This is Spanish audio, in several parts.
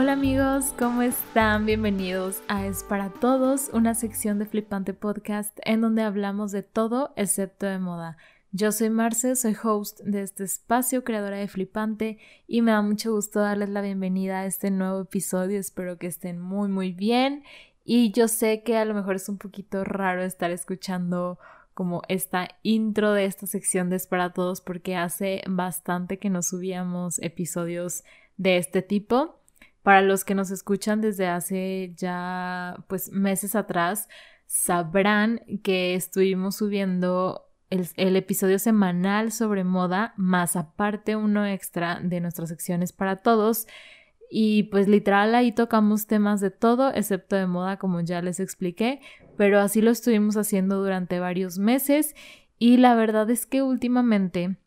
Hola amigos, ¿cómo están? Bienvenidos a Es para Todos, una sección de Flipante Podcast en donde hablamos de todo excepto de moda. Yo soy Marce, soy host de este espacio, creadora de Flipante, y me da mucho gusto darles la bienvenida a este nuevo episodio. Espero que estén muy, muy bien. Y yo sé que a lo mejor es un poquito raro estar escuchando como esta intro de esta sección de Es para Todos porque hace bastante que no subíamos episodios de este tipo. Para los que nos escuchan desde hace ya pues meses atrás, sabrán que estuvimos subiendo el, episodio semanal sobre moda, más aparte uno extra de nuestras secciones para todos. Y pues literal ahí tocamos temas de todo, excepto de moda, como ya les expliqué, pero así lo estuvimos haciendo durante varios meses y la verdad es que últimamente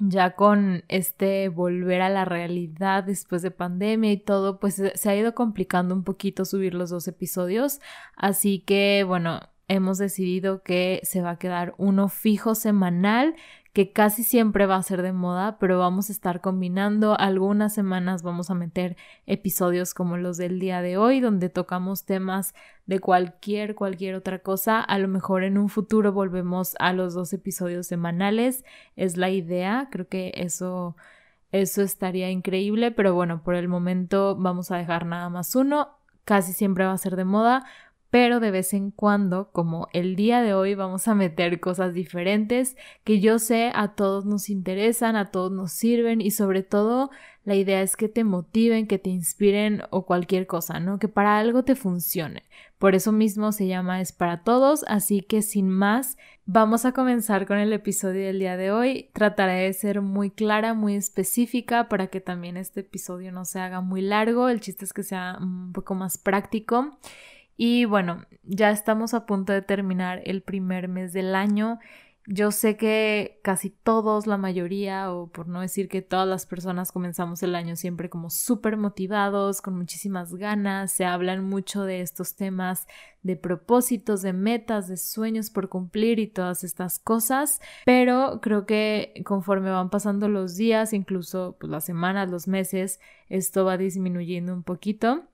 ya con este volver a la realidad después de pandemia y todo, pues se ha ido complicando un poquito subir los dos episodios. Así que bueno, hemos decidido que se va a quedar uno fijo semanal que casi siempre va a ser de moda, pero vamos a estar combinando. Algunas semanas vamos a meter episodios como los del día de hoy, donde tocamos temas de cualquier, cualquier otra cosa. A lo mejor en un futuro volvemos a los dos episodios semanales. Es la idea. Creo que eso, eso estaría increíble, pero bueno, por el momento vamos a dejar nada más uno. Casi siempre va a ser de moda pero de vez en cuando, como el día de hoy, vamos a meter cosas diferentes que yo sé a todos nos interesan, a todos nos sirven y sobre todo la idea es que te motiven, que te inspiren o cualquier cosa, ¿no? Que para algo te funcione. Por eso mismo se llama Es para todos, así que sin más, vamos a comenzar con el episodio del día de hoy. Trataré de ser muy clara, muy específica para que también este episodio no se haga muy largo, el chiste es que sea un poco más práctico. Y bueno, ya estamos a punto de terminar el primer mes del año. Yo sé que casi todos, la mayoría, o por no decir que todas las personas comenzamos el año siempre como súper motivados, con muchísimas ganas, se hablan mucho de estos temas de propósitos, de metas, de sueños por cumplir y todas estas cosas, pero creo que conforme van pasando los días, incluso pues, las semanas, los meses, esto va disminuyendo un poquito.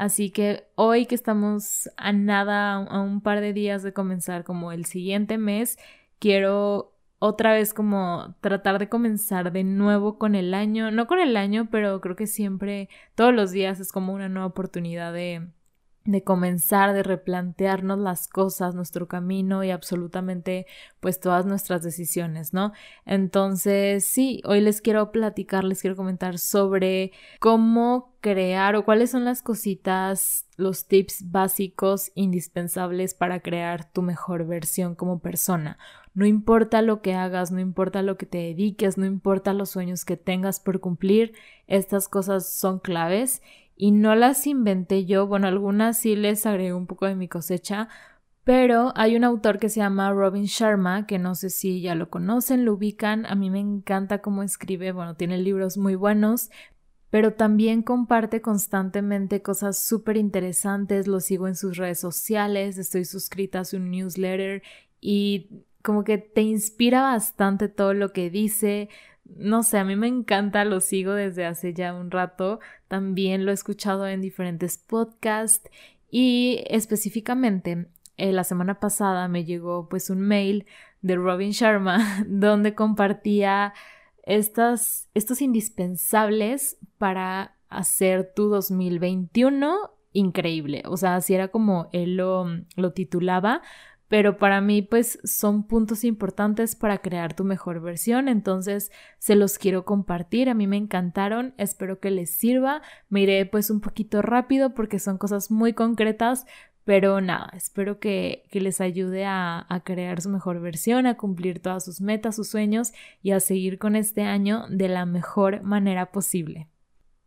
Así que hoy que estamos a nada, a un par de días de comenzar como el siguiente mes, quiero otra vez como tratar de comenzar de nuevo con el año, no con el año, pero creo que siempre, todos los días es como una nueva oportunidad de, de comenzar, de replantearnos las cosas, nuestro camino y absolutamente pues todas nuestras decisiones, ¿no? Entonces, sí, hoy les quiero platicar, les quiero comentar sobre cómo crear o cuáles son las cositas, los tips básicos indispensables para crear tu mejor versión como persona. No importa lo que hagas, no importa lo que te dediques, no importa los sueños que tengas por cumplir, estas cosas son claves y no las inventé yo, bueno, algunas sí les agregué un poco de mi cosecha, pero hay un autor que se llama Robin Sharma, que no sé si ya lo conocen, lo ubican, a mí me encanta cómo escribe, bueno, tiene libros muy buenos, pero también comparte constantemente cosas súper interesantes, lo sigo en sus redes sociales, estoy suscrita a su newsletter y como que te inspira bastante todo lo que dice, no sé, a mí me encanta, lo sigo desde hace ya un rato, también lo he escuchado en diferentes podcasts y específicamente eh, la semana pasada me llegó pues un mail de Robin Sharma donde compartía estas, estos indispensables para hacer tu 2021 increíble. O sea, así era como él lo, lo titulaba, pero para mí pues son puntos importantes para crear tu mejor versión, entonces se los quiero compartir, a mí me encantaron, espero que les sirva, me iré pues un poquito rápido porque son cosas muy concretas, pero nada, espero que, que les ayude a, a crear su mejor versión, a cumplir todas sus metas, sus sueños y a seguir con este año de la mejor manera posible.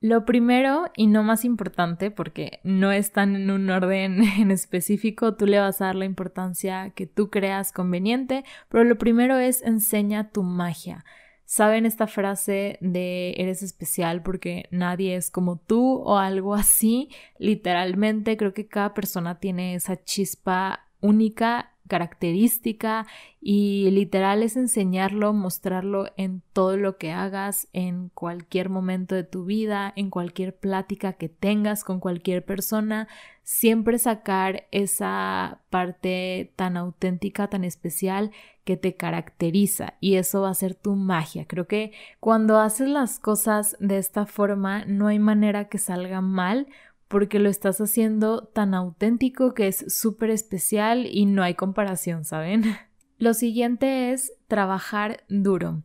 Lo primero y no más importante, porque no están en un orden en específico, tú le vas a dar la importancia que tú creas conveniente, pero lo primero es enseña tu magia. ¿Saben esta frase de eres especial porque nadie es como tú o algo así? Literalmente creo que cada persona tiene esa chispa única característica y literal es enseñarlo, mostrarlo en todo lo que hagas, en cualquier momento de tu vida, en cualquier plática que tengas con cualquier persona, siempre sacar esa parte tan auténtica, tan especial que te caracteriza y eso va a ser tu magia. Creo que cuando haces las cosas de esta forma no hay manera que salga mal porque lo estás haciendo tan auténtico que es súper especial y no hay comparación, ¿saben? Lo siguiente es trabajar duro.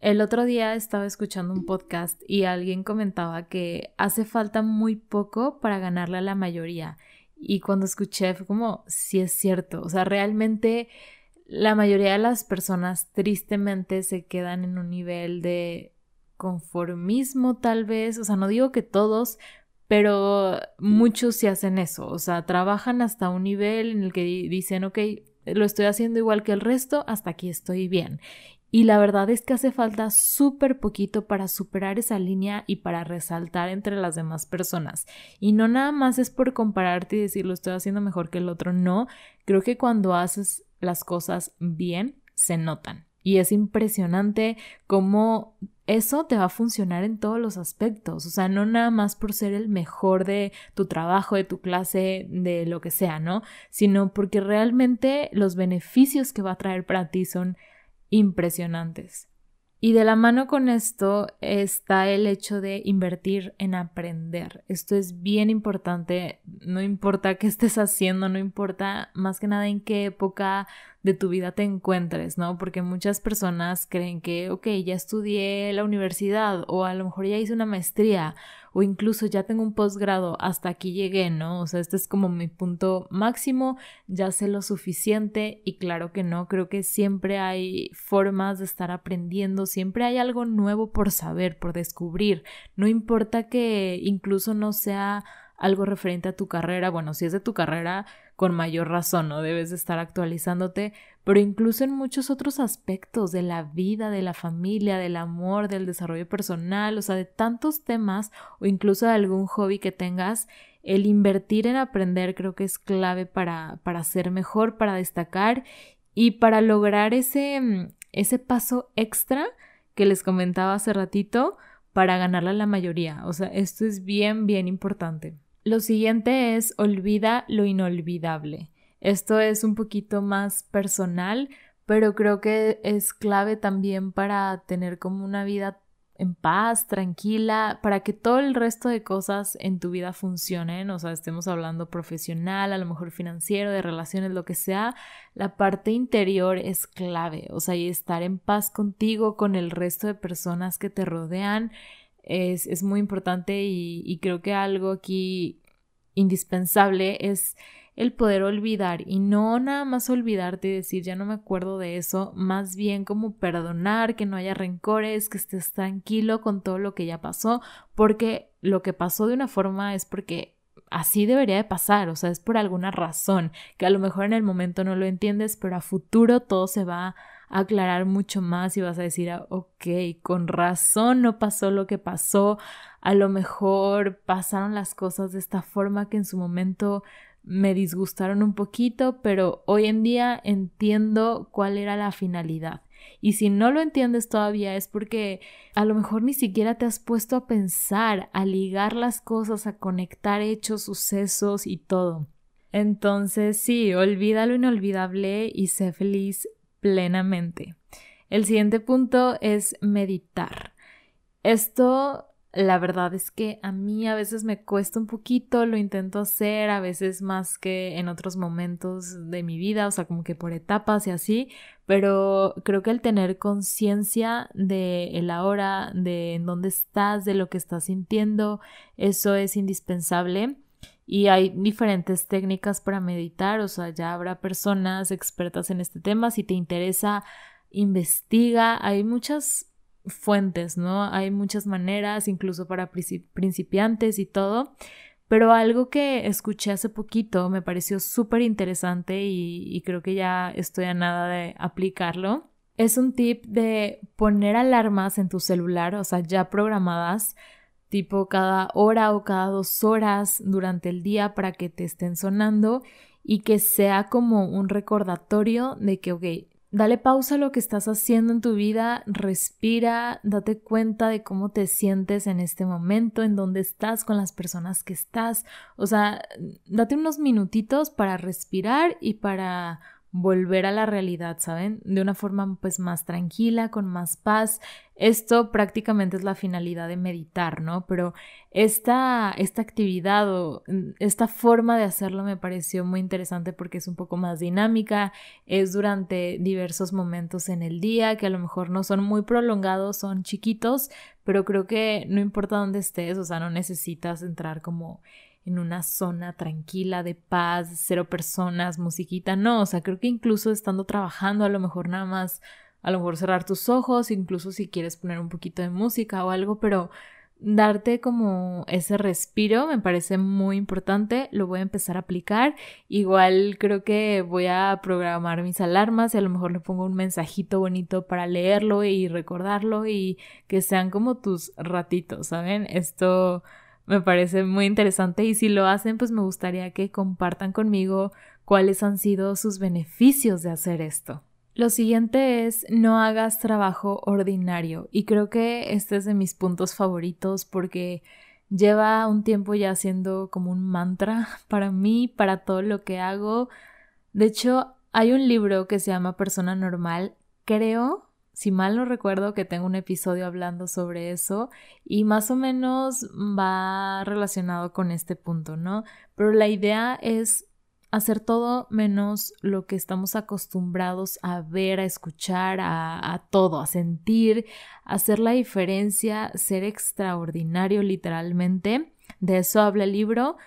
El otro día estaba escuchando un podcast y alguien comentaba que hace falta muy poco para ganarle a la mayoría. Y cuando escuché fue como, sí es cierto, o sea, realmente la mayoría de las personas tristemente se quedan en un nivel de conformismo tal vez, o sea, no digo que todos, pero muchos sí hacen eso, o sea, trabajan hasta un nivel en el que dicen, ok, lo estoy haciendo igual que el resto, hasta aquí estoy bien. Y la verdad es que hace falta súper poquito para superar esa línea y para resaltar entre las demás personas. Y no nada más es por compararte y decir lo estoy haciendo mejor que el otro, no. Creo que cuando haces las cosas bien, se notan. Y es impresionante cómo eso te va a funcionar en todos los aspectos, o sea, no nada más por ser el mejor de tu trabajo, de tu clase, de lo que sea, ¿no? Sino porque realmente los beneficios que va a traer para ti son impresionantes. Y de la mano con esto está el hecho de invertir en aprender. Esto es bien importante, no importa qué estés haciendo, no importa más que nada en qué época de tu vida te encuentres, ¿no? Porque muchas personas creen que, ok, ya estudié la universidad o a lo mejor ya hice una maestría o incluso ya tengo un posgrado, hasta aquí llegué, ¿no? O sea, este es como mi punto máximo, ya sé lo suficiente y claro que no, creo que siempre hay formas de estar aprendiendo, siempre hay algo nuevo por saber, por descubrir, no importa que incluso no sea algo referente a tu carrera, bueno, si es de tu carrera, con mayor razón, ¿no? Debes de estar actualizándote, pero incluso en muchos otros aspectos de la vida, de la familia, del amor, del desarrollo personal, o sea, de tantos temas o incluso de algún hobby que tengas, el invertir en aprender creo que es clave para, para ser mejor, para destacar y para lograr ese, mm, ese paso extra que les comentaba hace ratito para ganarle a la mayoría. O sea, esto es bien, bien importante. Lo siguiente es olvida lo inolvidable. Esto es un poquito más personal, pero creo que es clave también para tener como una vida en paz, tranquila, para que todo el resto de cosas en tu vida funcionen, o sea, estemos hablando profesional, a lo mejor financiero, de relaciones, lo que sea, la parte interior es clave, o sea, y estar en paz contigo, con el resto de personas que te rodean, es, muy importante y, creo que algo aquí indispensable es el poder olvidar y no nada más olvidarte y decir ya no me acuerdo de eso, más bien como perdonar, que no haya rencores, que estés tranquilo con todo lo que ya pasó, porque lo que pasó de una forma es porque así debería de pasar, o sea, es por alguna razón, que a lo mejor en el momento no lo entiendes, pero a futuro todo se va aclarar mucho más y vas a decir, ah, ok, con razón no pasó lo que pasó, a lo mejor pasaron las cosas de esta forma que en su momento me disgustaron un poquito, pero hoy en día entiendo cuál era la finalidad. Y si no lo entiendes todavía es porque a lo mejor ni siquiera te has puesto a pensar, a ligar las cosas, a conectar hechos, sucesos y todo. Entonces sí, olvida lo inolvidable y sé feliz plenamente. El siguiente punto es meditar. Esto, la verdad es que a mí a veces me cuesta un poquito, lo intento hacer, a veces más que en otros momentos de mi vida, o sea, como que por etapas y así, pero creo que el tener conciencia de el ahora, de en dónde estás, de lo que estás sintiendo, eso es indispensable. Y hay diferentes técnicas para meditar, o sea, ya habrá personas expertas en este tema, si te interesa, investiga, hay muchas fuentes, ¿no? Hay muchas maneras, incluso para principiantes y todo, pero algo que escuché hace poquito me pareció súper interesante y, y creo que ya estoy a nada de aplicarlo. Es un tip de poner alarmas en tu celular, o sea, ya programadas tipo cada hora o cada dos horas durante el día para que te estén sonando y que sea como un recordatorio de que, ok, Dale pausa a lo que estás haciendo en tu vida, respira, date cuenta de cómo te sientes en este momento, en dónde estás con las personas que estás. O sea, date unos minutitos para respirar y para volver a la realidad, ¿saben? De una forma pues más tranquila, con más paz. Esto prácticamente es la finalidad de meditar, ¿no? Pero esta, esta actividad o mm, esta forma de hacerlo me pareció muy interesante porque es un poco más dinámica, es durante diversos momentos en el día que a lo mejor no son muy prolongados, son chiquitos, pero creo que no importa dónde estés, o sea, no necesitas entrar como en una zona tranquila de paz, cero personas, musiquita, no, o sea, creo que incluso estando trabajando, a lo mejor nada más, a lo mejor cerrar tus ojos, incluso si quieres poner un poquito de música o algo, pero darte como ese respiro me parece muy importante, lo voy a empezar a aplicar, igual creo que voy a programar mis alarmas y a lo mejor le pongo un mensajito bonito para leerlo y recordarlo y que sean como tus ratitos, ¿saben? Esto me parece muy interesante y si lo hacen, pues me gustaría que compartan conmigo cuáles han sido sus beneficios de hacer esto. Lo siguiente es no hagas trabajo ordinario y creo que este es de mis puntos favoritos porque lleva un tiempo ya siendo como un mantra para mí, para todo lo que hago. De hecho, hay un libro que se llama Persona Normal, creo si mal no recuerdo que tengo un episodio hablando sobre eso y más o menos va relacionado con este punto, ¿no? Pero la idea es hacer todo menos lo que estamos acostumbrados a ver, a escuchar, a, a, todo, a sentir, hacer la diferencia, ser extraordinario literalmente. De eso habla el libro.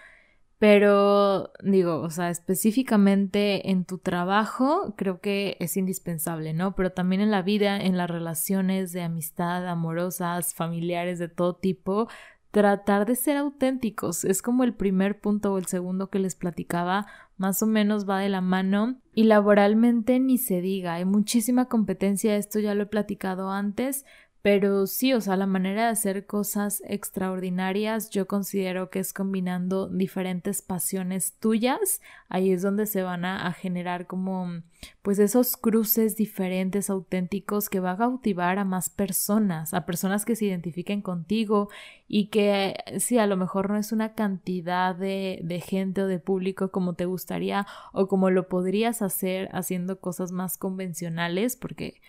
Pero digo, o sea, específicamente en tu trabajo creo que es indispensable, ¿no? Pero también en la vida, en las relaciones de amistad, amorosas, familiares de todo tipo, tratar de ser auténticos. Es como el primer punto o el segundo que les platicaba, más o menos va de la mano. Y laboralmente ni se diga, hay muchísima competencia, esto ya lo he platicado antes, pero sí, o sea, la manera de hacer cosas extraordinarias yo considero que es combinando diferentes pasiones tuyas. Ahí es donde se van a, generar como pues esos cruces diferentes, auténticos que va a cautivar a más personas, a personas que se identifiquen contigo y que sí, a lo mejor no es una cantidad de, de gente o de público como te gustaría o como lo podrías hacer haciendo cosas más convencionales, porque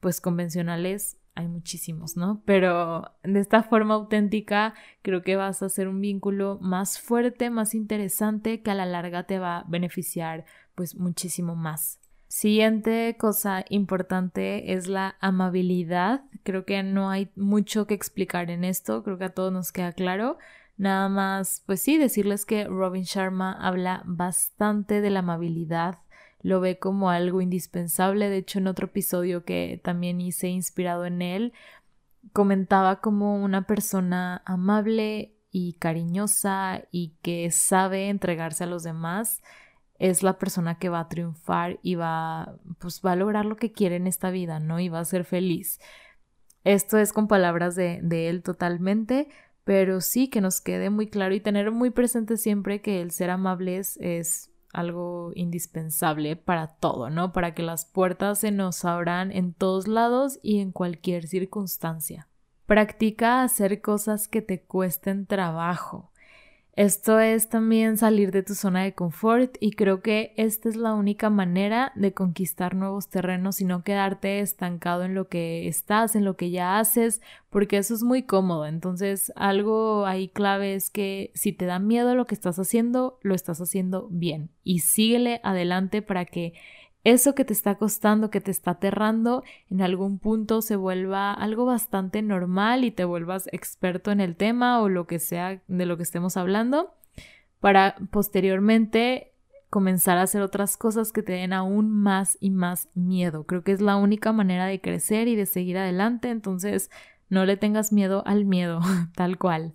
pues convencionales hay muchísimos, ¿no? Pero de esta forma auténtica creo que vas a hacer un vínculo más fuerte, más interesante, que a la larga te va a beneficiar pues muchísimo más. Siguiente cosa importante es la amabilidad. Creo que no hay mucho que explicar en esto, creo que a todos nos queda claro. Nada más, pues sí, decirles que Robin Sharma habla bastante de la amabilidad lo ve como algo indispensable. De hecho, en otro episodio que también hice inspirado en él, comentaba como una persona amable y cariñosa y que sabe entregarse a los demás es la persona que va a triunfar y va pues va a lograr lo que quiere en esta vida, ¿no? Y va a ser feliz. Esto es con palabras de, de él totalmente, pero sí que nos quede muy claro y tener muy presente siempre que el ser amables es algo indispensable para todo, ¿no? Para que las puertas se nos abran en todos lados y en cualquier circunstancia. Practica hacer cosas que te cuesten trabajo. Esto es también salir de tu zona de confort y creo que esta es la única manera de conquistar nuevos terrenos y no quedarte estancado en lo que estás, en lo que ya haces, porque eso es muy cómodo. Entonces, algo ahí clave es que si te da miedo lo que estás haciendo, lo estás haciendo bien y síguele adelante para que eso que te está costando, que te está aterrando, en algún punto se vuelva algo bastante normal y te vuelvas experto en el tema o lo que sea de lo que estemos hablando, para posteriormente comenzar a hacer otras cosas que te den aún más y más miedo. Creo que es la única manera de crecer y de seguir adelante, entonces no le tengas miedo al miedo, tal cual.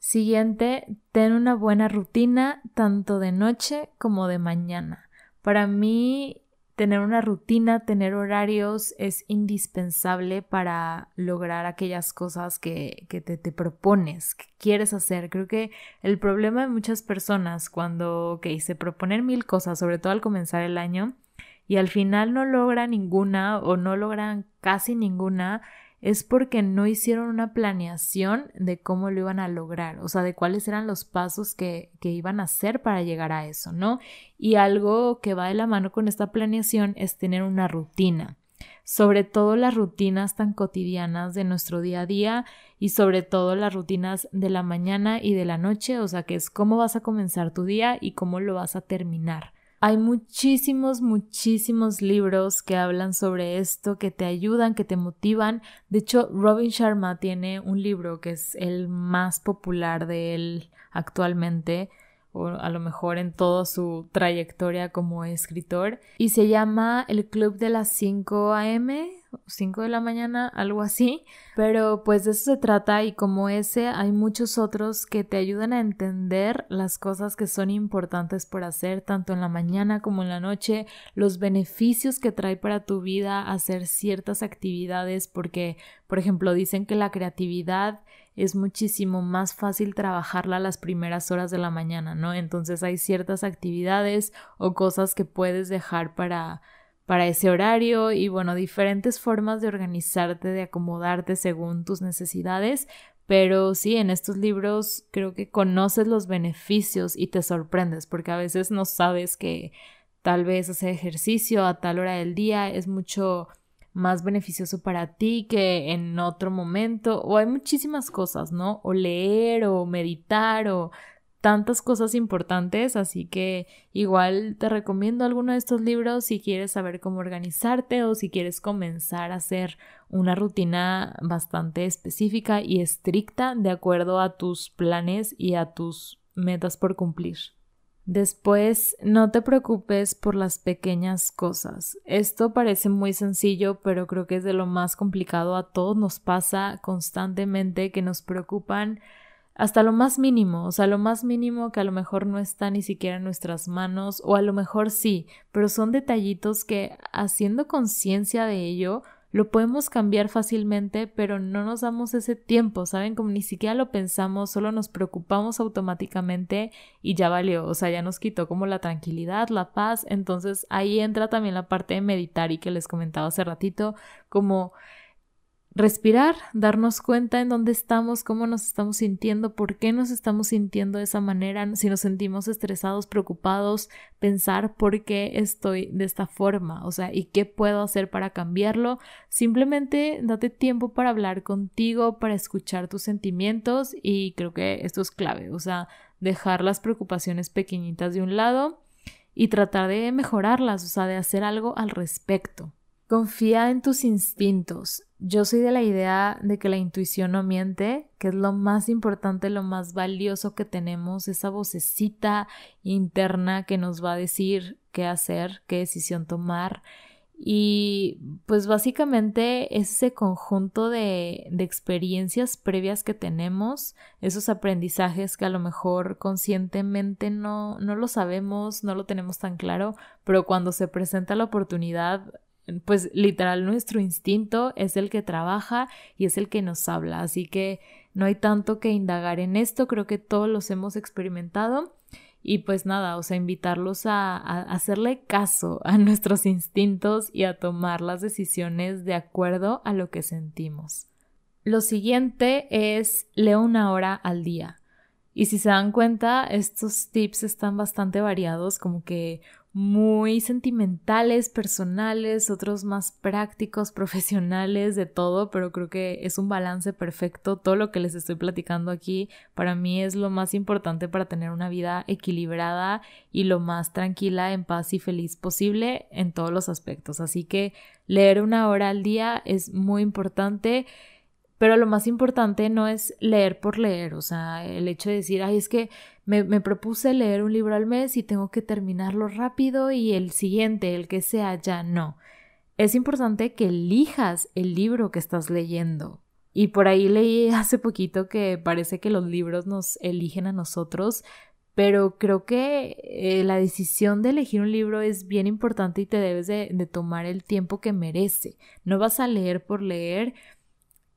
Siguiente, ten una buena rutina tanto de noche como de mañana. Para mí Tener una rutina, tener horarios es indispensable para lograr aquellas cosas que, que te, te, propones, que quieres hacer. Creo que el problema de muchas personas cuando okay, se proponen mil cosas, sobre todo al comenzar el año, y al final no logran ninguna o no logran casi ninguna, es porque no hicieron una planeación de cómo lo iban a lograr, o sea, de cuáles eran los pasos que, que, iban a hacer para llegar a eso, ¿no? Y algo que va de la mano con esta planeación es tener una rutina, sobre todo las rutinas tan cotidianas de nuestro día a día y sobre todo las rutinas de la mañana y de la noche, o sea, que es cómo vas a comenzar tu día y cómo lo vas a terminar. Hay muchísimos, muchísimos libros que hablan sobre esto, que te ayudan, que te motivan. De hecho, Robin Sharma tiene un libro que es el más popular de él actualmente, o a lo mejor en toda su trayectoria como escritor, y se llama El Club de las 5 AM 5 de la mañana, algo así. Pero pues de eso se trata y como ese hay muchos otros que te ayudan a entender las cosas que son importantes por hacer tanto en la mañana como en la noche, los beneficios que trae para tu vida hacer ciertas actividades porque, por ejemplo, dicen que la creatividad es muchísimo más fácil trabajarla las primeras horas de la mañana, ¿no? Entonces hay ciertas actividades o cosas que puedes dejar para para ese horario y bueno, diferentes formas de organizarte, de acomodarte según tus necesidades. Pero sí, en estos libros creo que conoces los beneficios y te sorprendes porque a veces no sabes que tal vez hacer ejercicio a tal hora del día es mucho más beneficioso para ti que en otro momento o hay muchísimas cosas, ¿no? O leer o meditar o tantas cosas importantes, así que igual te recomiendo alguno de estos libros si quieres saber cómo organizarte o si quieres comenzar a hacer una rutina bastante específica y estricta de acuerdo a tus planes y a tus metas por cumplir. Después, no te preocupes por las pequeñas cosas. Esto parece muy sencillo, pero creo que es de lo más complicado. A todos nos pasa constantemente que nos preocupan hasta lo más mínimo, o sea, lo más mínimo que a lo mejor no está ni siquiera en nuestras manos, o a lo mejor sí, pero son detallitos que haciendo conciencia de ello, lo podemos cambiar fácilmente, pero no nos damos ese tiempo, ¿saben? Como ni siquiera lo pensamos, solo nos preocupamos automáticamente y ya valió, o sea, ya nos quitó como la tranquilidad, la paz, entonces ahí entra también la parte de meditar y que les comentaba hace ratito, como respirar, darnos cuenta en dónde estamos, cómo nos estamos sintiendo, por qué nos estamos sintiendo de esa manera, si nos sentimos estresados, preocupados, pensar por qué estoy de esta forma, o sea, y qué puedo hacer para cambiarlo. Simplemente date tiempo para hablar contigo, para escuchar tus sentimientos y creo que esto es clave, o sea, dejar las preocupaciones pequeñitas de un lado y tratar de mejorarlas, o sea, de hacer algo al respecto. Confía en tus instintos. Yo soy de la idea de que la intuición no miente, que es lo más importante, lo más valioso que tenemos, esa vocecita interna que nos va a decir qué hacer, qué decisión tomar. Y pues básicamente ese conjunto de, de, experiencias previas que tenemos, esos aprendizajes que a lo mejor conscientemente no, no lo sabemos, no lo tenemos tan claro, pero cuando se presenta la oportunidad pues literal nuestro instinto es el que trabaja y es el que nos habla, así que no hay tanto que indagar en esto, creo que todos los hemos experimentado y pues nada, o sea, invitarlos a, a, hacerle caso a nuestros instintos y a tomar las decisiones de acuerdo a lo que sentimos. Lo siguiente es leo una hora al día. Y si se dan cuenta, estos tips están bastante variados, como que muy sentimentales, personales, otros más prácticos, profesionales, de todo, pero creo que es un balance perfecto. Todo lo que les estoy platicando aquí para mí es lo más importante para tener una vida equilibrada y lo más tranquila, en paz y feliz posible en todos los aspectos. Así que leer una hora al día es muy importante. Pero lo más importante no es leer por leer, o sea, el hecho de decir, ay, es que me, me, propuse leer un libro al mes y tengo que terminarlo rápido y el siguiente, el que sea, ya no. Es importante que elijas el libro que estás leyendo. Y por ahí leí hace poquito que parece que los libros nos eligen a nosotros, pero creo que eh, la decisión de elegir un libro es bien importante y te debes de, de tomar el tiempo que merece. No vas a leer por leer,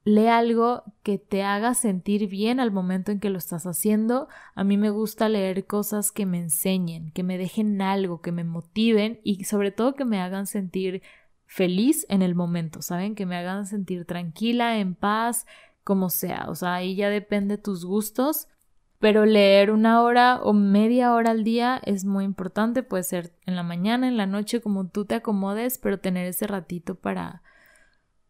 lee algo que te haga sentir bien al momento en que lo estás haciendo. A mí me gusta leer cosas que me enseñen, que me dejen algo, que me motiven y sobre todo que me hagan sentir feliz en el momento, ¿saben? Que me hagan sentir tranquila, en paz, como sea. O sea, ahí ya depende tus gustos. Pero leer una hora o media hora al día es muy importante. Puede ser en la mañana, en la noche, como tú te acomodes, pero tener ese ratito para,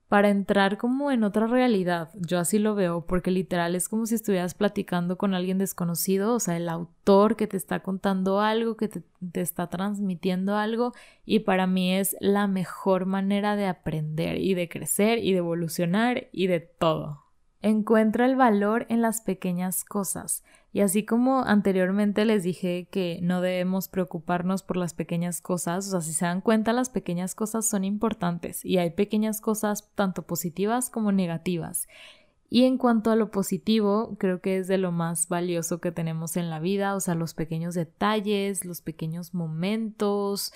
para entrar como en otra realidad. Yo así lo veo, porque literal es como si estuvieras platicando con alguien desconocido, o sea, el autor que te está contando algo, que te, está transmitiendo algo, y para mí es la mejor manera de aprender y de crecer y de evolucionar y de todo. Encuentra el valor en las pequeñas cosas. Y así como anteriormente les dije que no debemos preocuparnos por las pequeñas cosas, o sea, si se dan cuenta, las pequeñas cosas son importantes y hay pequeñas cosas tanto positivas como negativas. Y en cuanto a lo positivo, creo que es de lo más valioso que tenemos en la vida, o sea, los pequeños detalles, los pequeños momentos,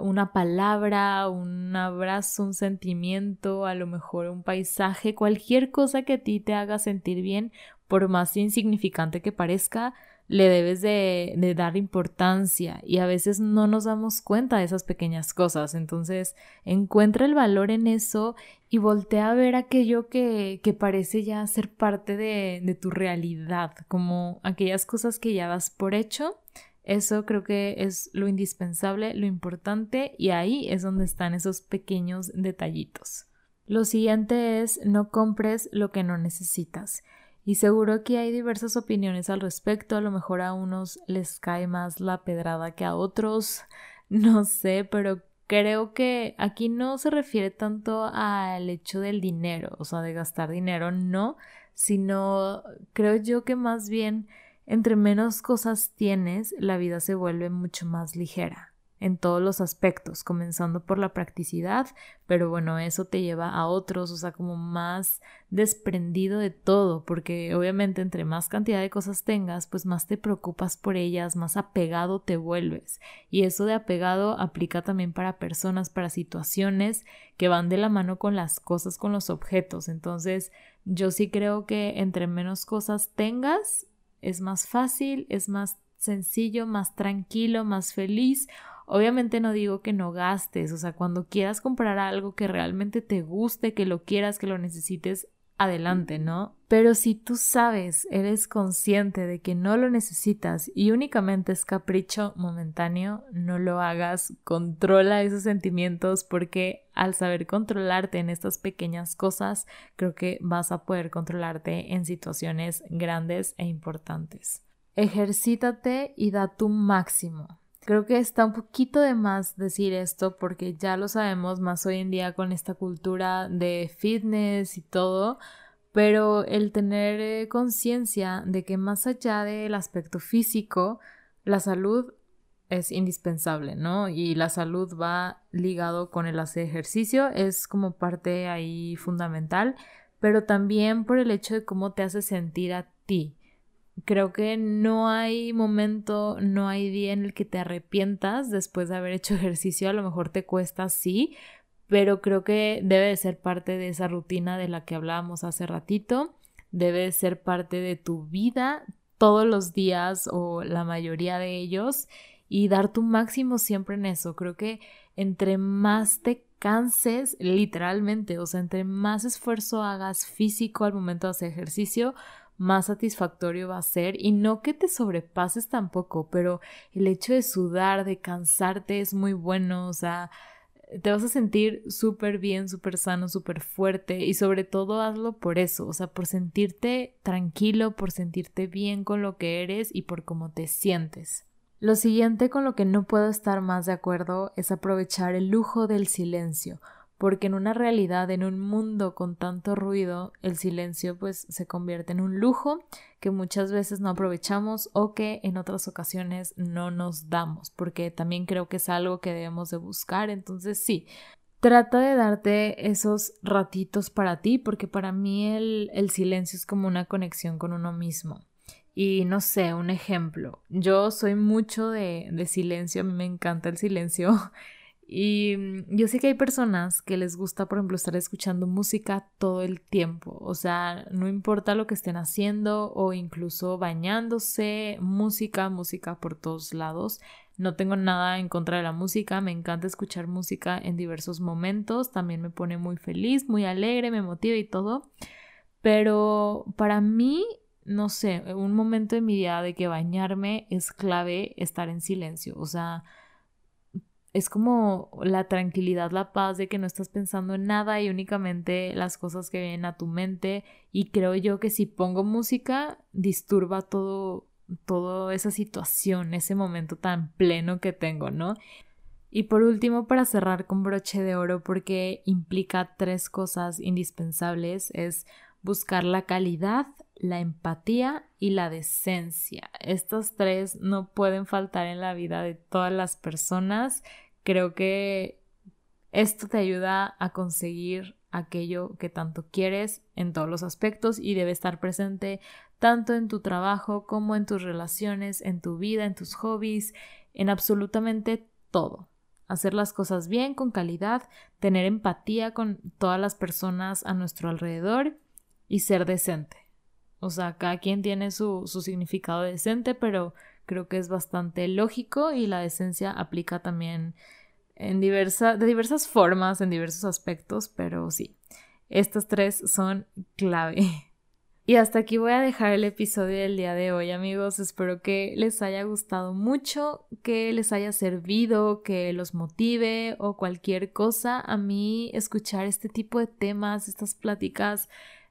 una palabra, un abrazo, un sentimiento, a lo mejor un paisaje, cualquier cosa que a ti te haga sentir bien, por más insignificante que parezca, le debes de, dar importancia y a veces no nos damos cuenta de esas pequeñas cosas. Entonces, encuentra el valor en eso y voltea a ver aquello que, que parece ya ser parte de, de tu realidad, como aquellas cosas que ya das por hecho eso creo que es lo indispensable, lo importante y ahí es donde están esos pequeños detallitos. Lo siguiente es no compres lo que no necesitas. Y seguro que hay diversas opiniones al respecto, a lo mejor a unos les cae más la pedrada que a otros, no sé, pero creo que aquí no se refiere tanto al hecho del dinero, o sea, de gastar dinero, no, sino creo yo que más bien entre menos cosas tienes, la vida se vuelve mucho más ligera en todos los aspectos, comenzando por la practicidad, pero bueno, eso te lleva a otros, o sea, como más desprendido de todo, porque obviamente entre más cantidad de cosas tengas, pues más te preocupas por ellas, más apegado te vuelves. Y eso de apegado aplica también para personas, para situaciones que van de la mano con las cosas, con los objetos. Entonces, yo sí creo que entre menos cosas tengas, es más fácil, es más sencillo, más tranquilo, más feliz. Obviamente no digo que no gastes, o sea, cuando quieras comprar algo que realmente te guste, que lo quieras, que lo necesites, adelante, ¿no? Pero si tú sabes, eres consciente de que no lo necesitas y únicamente es capricho momentáneo, no lo hagas, controla esos sentimientos porque al saber controlarte en estas pequeñas cosas, creo que vas a poder controlarte en situaciones grandes e importantes. Ejercítate y da tu máximo. Creo que está un poquito de más decir esto porque ya lo sabemos más hoy en día con esta cultura de fitness y todo, pero el tener eh, conciencia de que más allá del aspecto físico, la salud es indispensable, ¿no? Y la salud va ligado con el hacer ejercicio, es como parte ahí fundamental, pero también por el hecho de cómo te hace sentir a ti creo que no hay momento, no hay día en el que te arrepientas después de haber hecho ejercicio, a lo mejor te cuesta, sí, pero creo que debe de ser parte de esa rutina de la que hablábamos hace ratito, debe de ser parte de tu vida todos los días o la mayoría de ellos y dar tu máximo siempre en eso. Creo que entre más te canses, literalmente, o sea, entre más esfuerzo hagas físico al momento de hacer ejercicio, más satisfactorio va a ser y no que te sobrepases tampoco, pero el hecho de sudar, de cansarte es muy bueno, o sea, te vas a sentir súper bien, súper sano, súper fuerte y sobre todo hazlo por eso, o sea, por sentirte tranquilo, por sentirte bien con lo que eres y por cómo te sientes. Lo siguiente con lo que no puedo estar más de acuerdo es aprovechar el lujo del silencio porque en una realidad, en un mundo con tanto ruido, el silencio pues se convierte en un lujo que muchas veces no aprovechamos o que en otras ocasiones no nos damos, porque también creo que es algo que debemos de buscar, entonces sí. Trata de darte esos ratitos para ti, porque para mí el, silencio es como una conexión con uno mismo. Y no sé, un ejemplo. Yo soy mucho de, de silencio, a mí me encanta el silencio. Y mm, yo sé que hay personas que les gusta, por ejemplo, estar escuchando música todo el tiempo. O sea, no importa lo que estén haciendo o incluso bañándose, música, música por todos lados. No tengo nada en contra de la música, me encanta escuchar música en diversos momentos, también me pone muy feliz, muy alegre, me motiva y todo. Pero para mí, no sé, un momento de mi vida de que bañarme es clave estar en silencio. O sea, es como la tranquilidad, la paz de que no estás pensando en nada y únicamente las cosas que vienen a tu mente. Y creo yo que si pongo música, disturba todo, toda esa situación, ese momento tan pleno que tengo, ¿no? Y por último, para cerrar con broche de oro, porque implica tres cosas indispensables, es buscar la calidad, la empatía y la decencia. Estas tres no pueden faltar en la vida de todas las personas. Creo que esto te ayuda a conseguir aquello que tanto quieres en todos los aspectos y debe estar presente tanto en tu trabajo como en tus relaciones, en tu vida, en tus hobbies, en absolutamente todo. Hacer las cosas bien, con calidad, tener empatía con todas las personas a nuestro alrededor y ser decente. O sea, cada quien tiene su, su significado decente, pero creo que es bastante lógico y la decencia aplica también en diversa, de diversas formas, en diversos aspectos, pero sí, estas tres son clave. Y hasta aquí voy a dejar el episodio del día de hoy, amigos. Espero que les haya gustado mucho, que les haya servido, que los motive o cualquier cosa. A mí escuchar este tipo de temas, estas pláticas,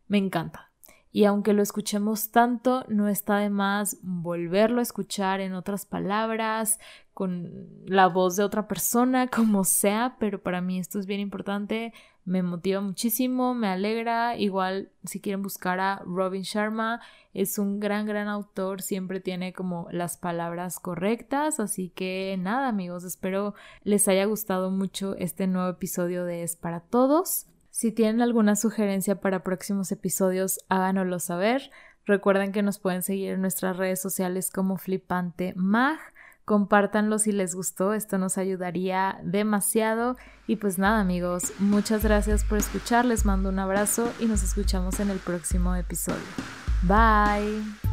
me encanta. Y aunque lo escuchemos tanto, no está de más volverlo a escuchar en otras palabras, con la voz de otra persona, como sea, pero para mí esto es bien importante, me motiva muchísimo, me alegra, igual si quieren buscar a Robin Sharma, es un gran, gran autor, siempre tiene como las palabras correctas, así que nada amigos, espero les haya gustado mucho este nuevo episodio de Es para Todos. Si tienen alguna sugerencia para próximos episodios, háganoslo saber. Recuerden que nos pueden seguir en nuestras redes sociales como Flipante Mag. Compártanlo si les gustó, esto nos ayudaría demasiado. Y pues nada amigos, muchas gracias por escuchar, les mando un abrazo y nos escuchamos en el próximo episodio. Bye.